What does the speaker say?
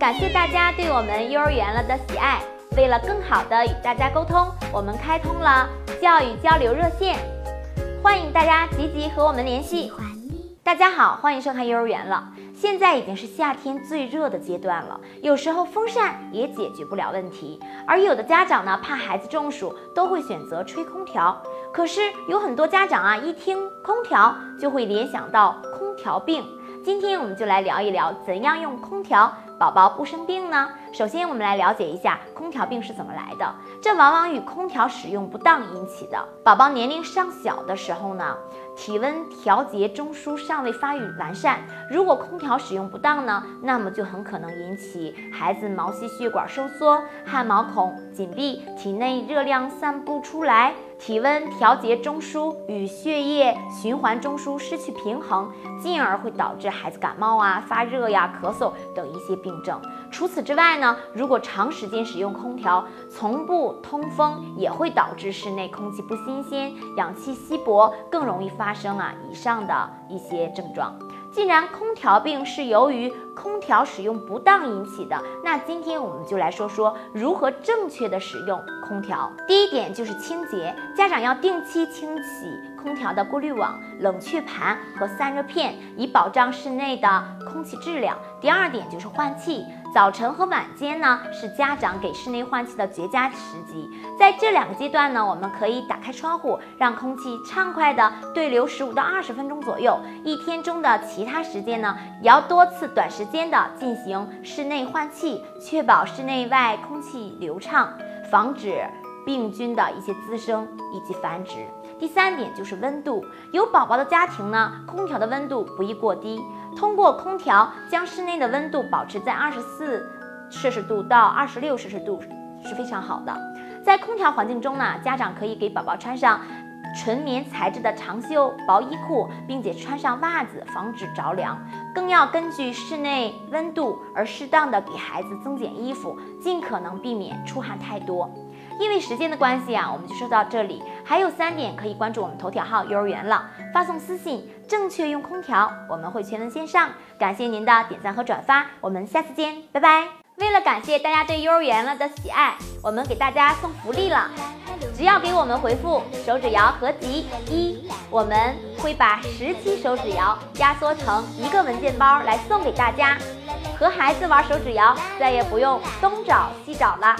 感谢大家对我们幼儿园了的喜爱。为了更好的与大家沟通，我们开通了教育交流热线，欢迎大家积极和我们联系。大家好，欢迎收看幼儿园了。现在已经是夏天最热的阶段了，有时候风扇也解决不了问题，而有的家长呢，怕孩子中暑，都会选择吹空调。可是有很多家长啊，一听空调就会联想到空调病。今天我们就来聊一聊，怎样用空调宝宝不生病呢？首先，我们来了解一下空调病是怎么来的。这往往与空调使用不当引起的。宝宝年龄尚小的时候呢？体温调节中枢尚未发育完善，如果空调使用不当呢，那么就很可能引起孩子毛细血管收缩、汗毛孔紧闭、体内热量散不出来、体温调节中枢与血液循环中枢失去平衡，进而会导致孩子感冒啊、发热呀、咳嗽等一些病症。除此之外呢，如果长时间使用空调，从不通风，也会导致室内空气不新鲜，氧气稀薄，更容易发生啊以上的一些症状。既然空调病是由于空调使用不当引起的，那今天我们就来说说如何正确的使用空调。第一点就是清洁，家长要定期清洗空调的过滤网、冷却盘和散热片，以保障室内的空气质量。第二点就是换气。早晨和晚间呢，是家长给室内换气的绝佳时机。在这两个阶段呢，我们可以打开窗户，让空气畅快的对流十五到二十分钟左右。一天中的其他时间呢，也要多次短时间的进行室内换气，确保室内外空气流畅，防止病菌的一些滋生以及繁殖。第三点就是温度，有宝宝的家庭呢，空调的温度不宜过低。通过空调将室内的温度保持在二十四摄氏度到二十六摄氏度是非常好的。在空调环境中呢，家长可以给宝宝穿上纯棉材质的长袖薄衣裤，并且穿上袜子，防止着凉。更要根据室内温度而适当的给孩子增减衣服，尽可能避免出汗太多。因为时间的关系啊，我们就说到这里。还有三点可以关注我们头条号幼儿园了，发送私信“正确用空调”，我们会全文线上。感谢您的点赞和转发，我们下次见，拜拜。为了感谢大家对幼儿园了的喜爱，我们给大家送福利了，只要给我们回复手指谣合集一，我们会把十期手指谣压缩成一个文件包来送给大家，和孩子玩手指谣，再也不用东找西找了。